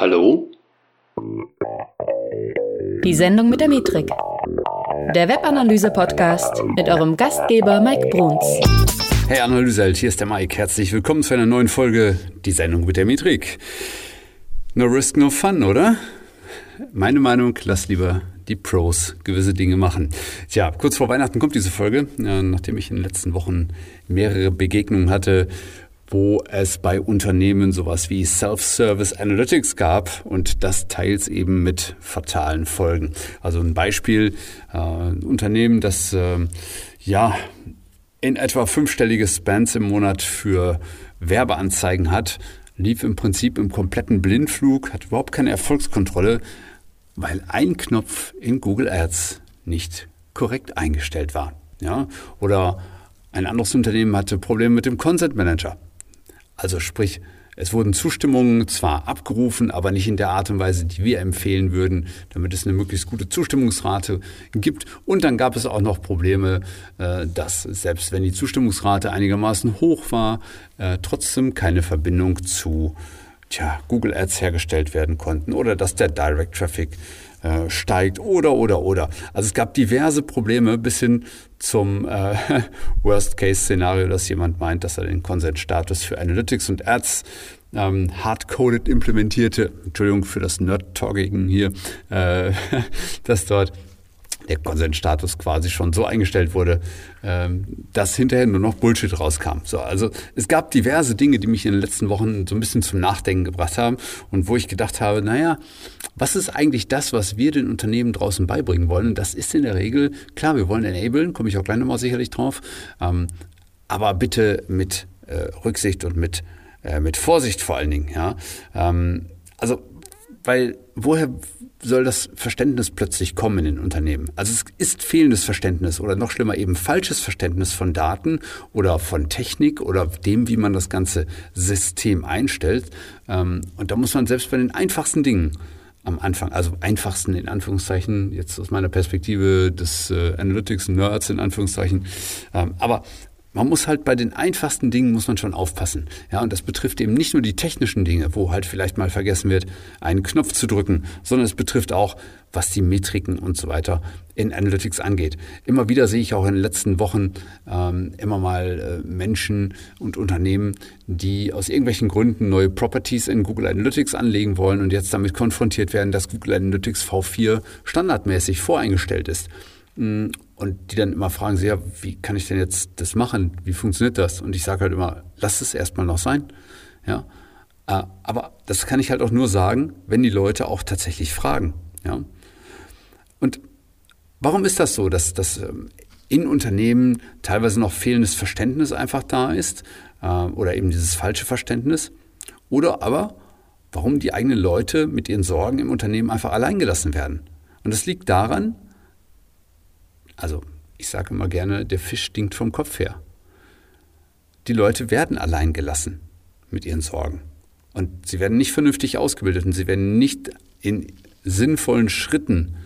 Hallo? Die Sendung mit der Metrik. Der Webanalyse-Podcast mit eurem Gastgeber Mike Bruns. Hey Analyseheld, hier ist der Mike. Herzlich willkommen zu einer neuen Folge Die Sendung mit der Metrik. No risk, no fun, oder? Meine Meinung, lass lieber die Pros gewisse Dinge machen. Tja, kurz vor Weihnachten kommt diese Folge, nachdem ich in den letzten Wochen mehrere Begegnungen hatte, wo es bei Unternehmen sowas wie Self-Service Analytics gab und das teils eben mit fatalen Folgen. Also ein Beispiel, äh, ein Unternehmen, das äh, ja in etwa fünfstellige Spans im Monat für Werbeanzeigen hat, lief im Prinzip im kompletten Blindflug, hat überhaupt keine Erfolgskontrolle, weil ein Knopf in Google Ads nicht korrekt eingestellt war. Ja? Oder ein anderes Unternehmen hatte Probleme mit dem Consent Manager. Also sprich, es wurden Zustimmungen zwar abgerufen, aber nicht in der Art und Weise, die wir empfehlen würden, damit es eine möglichst gute Zustimmungsrate gibt. Und dann gab es auch noch Probleme, äh, dass selbst wenn die Zustimmungsrate einigermaßen hoch war, äh, trotzdem keine Verbindung zu tja, Google Ads hergestellt werden konnten oder dass der Direct Traffic äh, steigt oder oder oder. Also es gab diverse Probleme bis hin zum äh, Worst-Case-Szenario, dass jemand meint, dass er den Consent-Status für Analytics und Ads ähm, hardcoded implementierte. Entschuldigung für das Nerd-Talking hier, äh, dass dort der Konsensstatus quasi schon so eingestellt wurde, ähm, dass hinterher nur noch Bullshit rauskam. So, also es gab diverse Dinge, die mich in den letzten Wochen so ein bisschen zum Nachdenken gebracht haben und wo ich gedacht habe, naja, was ist eigentlich das, was wir den Unternehmen draußen beibringen wollen? Und das ist in der Regel, klar, wir wollen enablen, komme ich auch gleich nochmal sicherlich drauf, ähm, aber bitte mit äh, Rücksicht und mit, äh, mit Vorsicht vor allen Dingen. Ja? Ähm, also, weil woher soll das Verständnis plötzlich kommen in den Unternehmen? Also es ist fehlendes Verständnis oder noch schlimmer eben falsches Verständnis von Daten oder von Technik oder dem, wie man das ganze System einstellt. Ähm, und da muss man selbst bei den einfachsten Dingen am Anfang, also einfachsten in Anführungszeichen, jetzt aus meiner Perspektive des äh, Analytics-Nerds in Anführungszeichen, ähm, aber man muss halt bei den einfachsten Dingen muss man schon aufpassen. Ja, und das betrifft eben nicht nur die technischen Dinge, wo halt vielleicht mal vergessen wird, einen Knopf zu drücken, sondern es betrifft auch, was die Metriken und so weiter in Analytics angeht. Immer wieder sehe ich auch in den letzten Wochen ähm, immer mal äh, Menschen und Unternehmen, die aus irgendwelchen Gründen neue Properties in Google Analytics anlegen wollen und jetzt damit konfrontiert werden, dass Google Analytics V4 standardmäßig voreingestellt ist. Mm, und die dann immer fragen sie, ja, wie kann ich denn jetzt das machen? Wie funktioniert das? Und ich sage halt immer, lass es erstmal noch sein. Ja. Äh, aber das kann ich halt auch nur sagen, wenn die Leute auch tatsächlich fragen. Ja. Und warum ist das so, dass, dass ähm, in Unternehmen teilweise noch fehlendes Verständnis einfach da ist äh, oder eben dieses falsche Verständnis? Oder aber, warum die eigenen Leute mit ihren Sorgen im Unternehmen einfach alleingelassen werden? Und das liegt daran, also ich sage immer gerne, der Fisch stinkt vom Kopf her. Die Leute werden allein gelassen mit ihren Sorgen. Und sie werden nicht vernünftig ausgebildet und sie werden nicht in sinnvollen Schritten,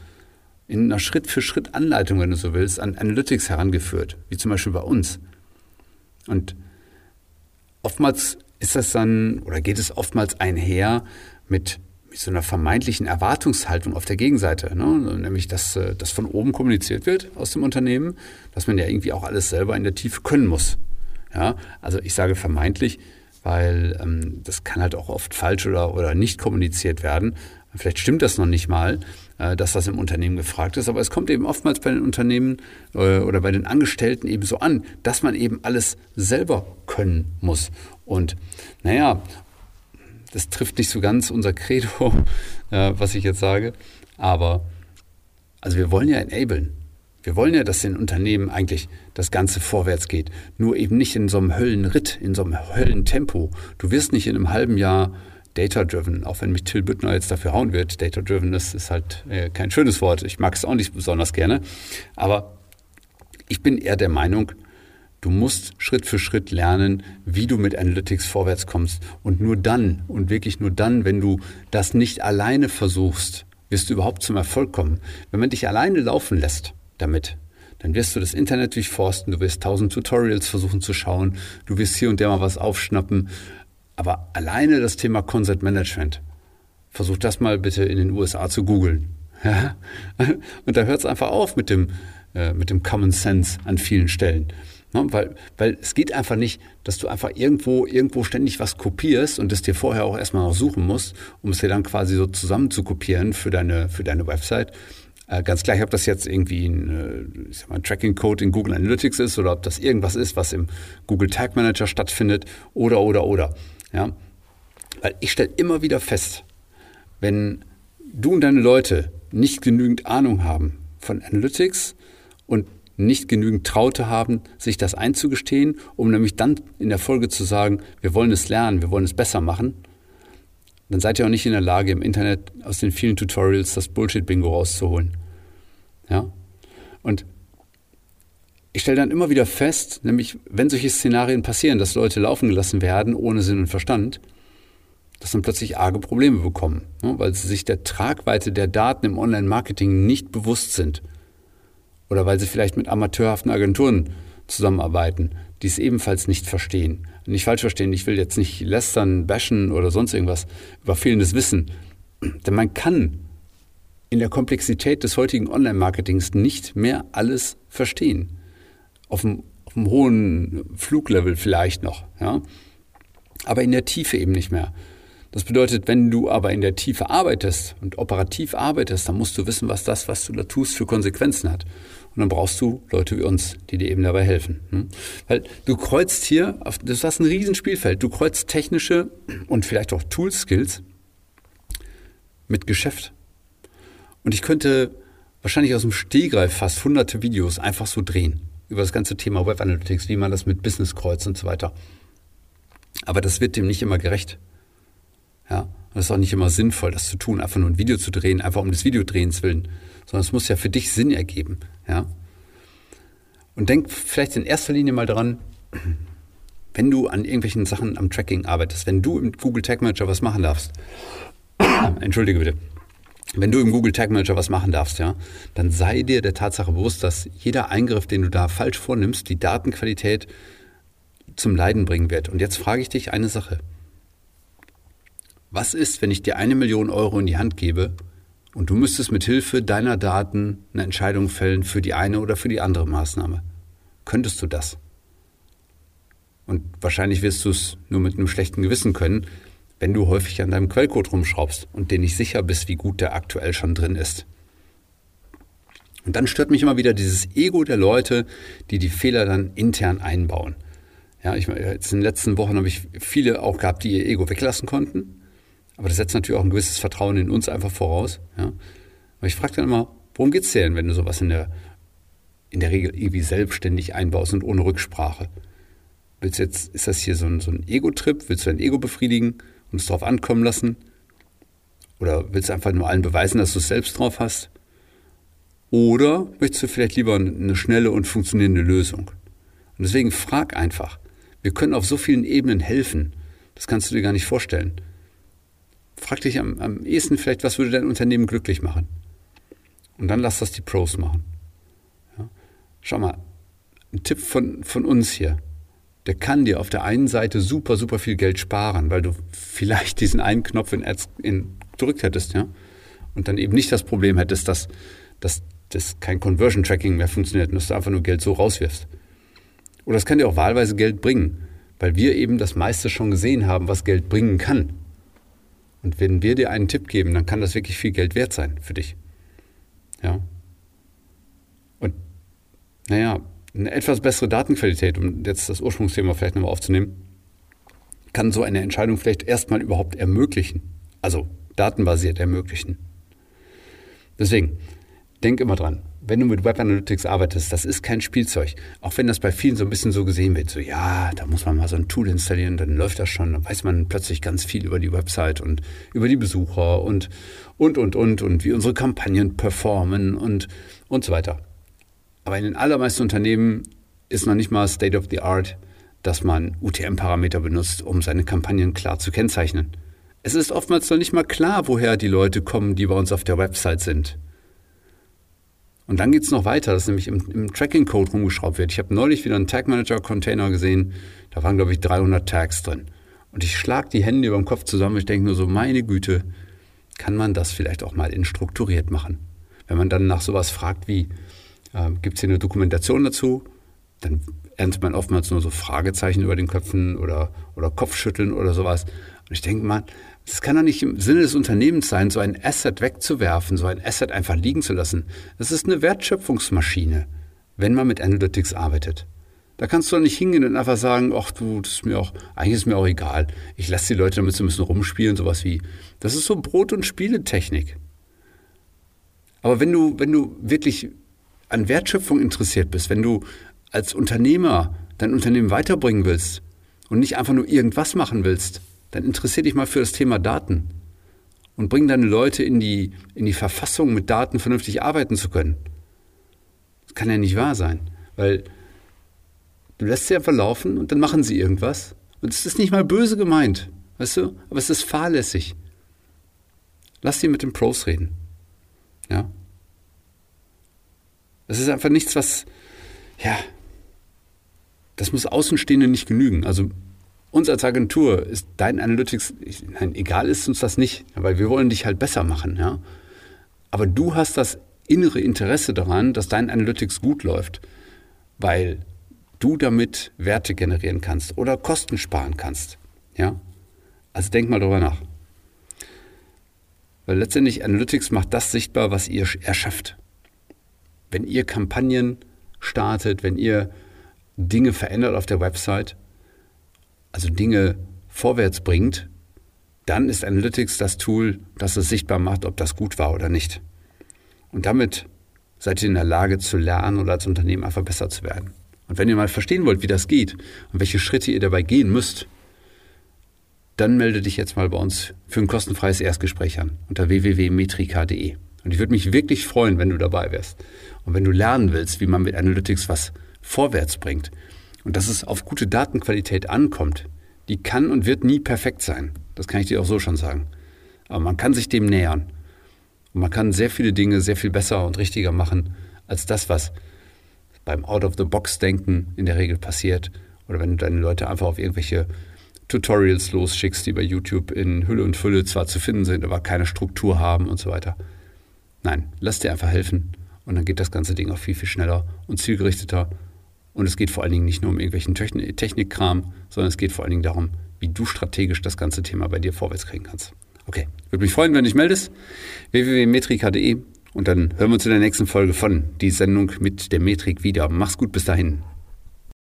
in einer Schritt-für-Schritt-Anleitung, wenn du so willst, an Analytics herangeführt, wie zum Beispiel bei uns. Und oftmals ist das dann, oder geht es oftmals einher mit mit so einer vermeintlichen Erwartungshaltung auf der Gegenseite, ne? nämlich dass äh, das von oben kommuniziert wird aus dem Unternehmen, dass man ja irgendwie auch alles selber in der Tiefe können muss. Ja, also ich sage vermeintlich, weil ähm, das kann halt auch oft falsch oder, oder nicht kommuniziert werden. Vielleicht stimmt das noch nicht mal, äh, dass das im Unternehmen gefragt ist, aber es kommt eben oftmals bei den Unternehmen äh, oder bei den Angestellten eben so an, dass man eben alles selber können muss. Und naja, das trifft nicht so ganz unser Credo, äh, was ich jetzt sage. Aber also wir wollen ja enablen. Wir wollen ja, dass in Unternehmen eigentlich das Ganze vorwärts geht. Nur eben nicht in so einem Höllenritt, in so einem Höllentempo. Du wirst nicht in einem halben Jahr data-driven, auch wenn mich Till Büttner jetzt dafür hauen wird. Data-driven, das ist halt äh, kein schönes Wort. Ich mag es auch nicht besonders gerne. Aber ich bin eher der Meinung, Du musst Schritt für Schritt lernen, wie du mit Analytics vorwärts kommst. Und nur dann, und wirklich nur dann, wenn du das nicht alleine versuchst, wirst du überhaupt zum Erfolg kommen. Wenn man dich alleine laufen lässt damit, dann wirst du das Internet durchforsten, du wirst tausend Tutorials versuchen zu schauen, du wirst hier und der mal was aufschnappen. Aber alleine das Thema Consent Management versuch das mal bitte in den USA zu googeln. Und da hört es einfach auf mit dem, äh, mit dem Common Sense an vielen Stellen. Ne? Weil, weil es geht einfach nicht, dass du einfach irgendwo, irgendwo ständig was kopierst und es dir vorher auch erstmal noch suchen musst, um es dir dann quasi so zusammen zu kopieren für deine, für deine Website. Äh, ganz gleich, ob das jetzt irgendwie ein, äh, ein Tracking-Code in Google Analytics ist oder ob das irgendwas ist, was im Google Tag Manager stattfindet oder, oder, oder. Ja? Weil ich stelle immer wieder fest, wenn du und deine Leute nicht genügend Ahnung haben von Analytics und nicht genügend Traute haben, sich das einzugestehen, um nämlich dann in der Folge zu sagen, wir wollen es lernen, wir wollen es besser machen, dann seid ihr auch nicht in der Lage, im Internet aus den vielen Tutorials das Bullshit-Bingo rauszuholen. Ja? Und ich stelle dann immer wieder fest, nämlich wenn solche Szenarien passieren, dass Leute laufen gelassen werden ohne Sinn und Verstand, dass dann plötzlich arge Probleme bekommen, ne? weil sie sich der Tragweite der Daten im Online-Marketing nicht bewusst sind. Oder weil sie vielleicht mit amateurhaften Agenturen zusammenarbeiten, die es ebenfalls nicht verstehen. Nicht falsch verstehen, ich will jetzt nicht lästern, bashen oder sonst irgendwas über fehlendes Wissen. Denn man kann in der Komplexität des heutigen Online-Marketings nicht mehr alles verstehen. Auf einem, auf einem hohen Fluglevel vielleicht noch, ja. Aber in der Tiefe eben nicht mehr. Das bedeutet, wenn du aber in der Tiefe arbeitest und operativ arbeitest, dann musst du wissen, was das, was du da tust, für Konsequenzen hat. Und dann brauchst du Leute wie uns, die dir eben dabei helfen. Hm? Weil du kreuzt hier, das ist ein Riesenspielfeld, du kreuzt technische und vielleicht auch Tool-Skills mit Geschäft. Und ich könnte wahrscheinlich aus dem Stehgreif fast hunderte Videos einfach so drehen über das ganze Thema Web Analytics, wie man das mit Business kreuzt und so weiter. Aber das wird dem nicht immer gerecht. Ja, und das ist auch nicht immer sinnvoll, das zu tun, einfach nur ein Video zu drehen, einfach um des Videodrehens willen, sondern es muss ja für dich Sinn ergeben. Ja? Und denk vielleicht in erster Linie mal dran, wenn du an irgendwelchen Sachen am Tracking arbeitest, wenn du im Google Tag Manager was machen darfst, entschuldige bitte, wenn du im Google Tag Manager was machen darfst, ja, dann sei dir der Tatsache bewusst, dass jeder Eingriff, den du da falsch vornimmst, die Datenqualität zum Leiden bringen wird. Und jetzt frage ich dich eine Sache. Was ist, wenn ich dir eine Million Euro in die Hand gebe und du müsstest mit Hilfe deiner Daten eine Entscheidung fällen für die eine oder für die andere Maßnahme? Könntest du das? Und wahrscheinlich wirst du es nur mit einem schlechten Gewissen können, wenn du häufig an deinem Quellcode rumschraubst und dir nicht sicher bist, wie gut der aktuell schon drin ist. Und dann stört mich immer wieder dieses Ego der Leute, die die Fehler dann intern einbauen. Ja, ich, jetzt in den letzten Wochen habe ich viele auch gehabt, die ihr Ego weglassen konnten aber das setzt natürlich auch ein gewisses Vertrauen in uns einfach voraus. Ja? Aber ich frage dann immer, worum geht's dir denn, wenn du sowas in der, in der Regel irgendwie selbstständig einbaust und ohne Rücksprache? Willst jetzt, ist das hier so ein, so ein Ego-Trip? Willst du dein Ego befriedigen und es drauf ankommen lassen? Oder willst du einfach nur allen beweisen, dass du es selbst drauf hast? Oder möchtest du vielleicht lieber eine schnelle und funktionierende Lösung? Und deswegen frag einfach. Wir können auf so vielen Ebenen helfen. Das kannst du dir gar nicht vorstellen frag dich am, am ehesten vielleicht, was würde dein Unternehmen glücklich machen? Und dann lass das die Pros machen. Ja? Schau mal, ein Tipp von, von uns hier. Der kann dir auf der einen Seite super, super viel Geld sparen, weil du vielleicht diesen einen Knopf in Ads in, gedrückt hättest, ja. Und dann eben nicht das Problem hättest, dass, dass, dass kein Conversion Tracking mehr funktioniert und dass du einfach nur Geld so rauswirfst. Oder es kann dir auch wahlweise Geld bringen, weil wir eben das meiste schon gesehen haben, was Geld bringen kann. Und wenn wir dir einen Tipp geben, dann kann das wirklich viel Geld wert sein für dich. Ja. Und naja, eine etwas bessere Datenqualität, um jetzt das Ursprungsthema vielleicht nochmal aufzunehmen, kann so eine Entscheidung vielleicht erstmal überhaupt ermöglichen. Also datenbasiert ermöglichen. Deswegen, denk immer dran, wenn du mit Web Analytics arbeitest, das ist kein Spielzeug. Auch wenn das bei vielen so ein bisschen so gesehen wird, so ja, da muss man mal so ein Tool installieren, dann läuft das schon, dann weiß man plötzlich ganz viel über die Website und über die Besucher und und und und und wie unsere Kampagnen performen und und so weiter. Aber in den allermeisten Unternehmen ist noch nicht mal State of the Art, dass man UTM-Parameter benutzt, um seine Kampagnen klar zu kennzeichnen. Es ist oftmals noch nicht mal klar, woher die Leute kommen, die bei uns auf der Website sind. Und dann geht es noch weiter, dass nämlich im, im Tracking-Code rumgeschraubt wird. Ich habe neulich wieder einen Tag-Manager-Container gesehen, da waren, glaube ich, 300 Tags drin. Und ich schlag die Hände über dem Kopf zusammen. Ich denke nur so, meine Güte, kann man das vielleicht auch mal in strukturiert machen. Wenn man dann nach sowas fragt wie, äh, gibt es hier eine Dokumentation dazu, dann erntet man oftmals nur so Fragezeichen über den Köpfen oder, oder Kopfschütteln oder sowas. Und ich denke mal, es kann doch nicht im Sinne des Unternehmens sein, so ein Asset wegzuwerfen, so ein Asset einfach liegen zu lassen. Das ist eine Wertschöpfungsmaschine, wenn man mit Analytics arbeitet. Da kannst du doch nicht hingehen und einfach sagen, ach du, das ist mir auch, eigentlich ist mir auch egal. Ich lasse die Leute damit so ein bisschen rumspielen, sowas wie. Das ist so Brot- und Spieletechnik. Aber wenn du, wenn du wirklich an Wertschöpfung interessiert bist, wenn du als Unternehmer dein Unternehmen weiterbringen willst und nicht einfach nur irgendwas machen willst, dann interessier dich mal für das Thema Daten und bring deine Leute in die, in die Verfassung, mit Daten vernünftig arbeiten zu können. Das kann ja nicht wahr sein, weil du lässt sie einfach laufen und dann machen sie irgendwas. Und es ist nicht mal böse gemeint, weißt du, aber es ist fahrlässig. Lass sie mit den Pros reden. Ja. Das ist einfach nichts, was, ja, das muss Außenstehende nicht genügen. Also uns als Agentur ist dein Analytics, nein, egal ist uns das nicht, weil wir wollen dich halt besser machen, ja. Aber du hast das innere Interesse daran, dass dein Analytics gut läuft, weil du damit Werte generieren kannst oder Kosten sparen kannst, ja. Also denk mal darüber nach. Weil letztendlich Analytics macht das sichtbar, was ihr erschafft. Wenn ihr Kampagnen startet, wenn ihr Dinge verändert auf der Website, also Dinge vorwärts bringt, dann ist Analytics das Tool, das es sichtbar macht, ob das gut war oder nicht. Und damit seid ihr in der Lage zu lernen oder als Unternehmen einfach besser zu werden. Und wenn ihr mal verstehen wollt, wie das geht und welche Schritte ihr dabei gehen müsst, dann melde dich jetzt mal bei uns für ein kostenfreies Erstgespräch an unter www.metrika.de. Und ich würde mich wirklich freuen, wenn du dabei wärst. Und wenn du lernen willst, wie man mit Analytics was vorwärts bringt, und dass es auf gute Datenqualität ankommt, die kann und wird nie perfekt sein. Das kann ich dir auch so schon sagen. Aber man kann sich dem nähern. Und man kann sehr viele Dinge sehr viel besser und richtiger machen als das, was beim Out-of-the-Box-Denken in der Regel passiert. Oder wenn du deine Leute einfach auf irgendwelche Tutorials losschickst, die bei YouTube in Hülle und Fülle zwar zu finden sind, aber keine Struktur haben und so weiter. Nein, lass dir einfach helfen und dann geht das ganze Ding auch viel, viel schneller und zielgerichteter und es geht vor allen Dingen nicht nur um irgendwelchen Technikkram, sondern es geht vor allen Dingen darum, wie du strategisch das ganze Thema bei dir vorwärts kriegen kannst. Okay, würde mich freuen, wenn du dich meldest. www.metrika.de und dann hören wir uns in der nächsten Folge von Die Sendung mit der Metrik wieder. Mach's gut bis dahin.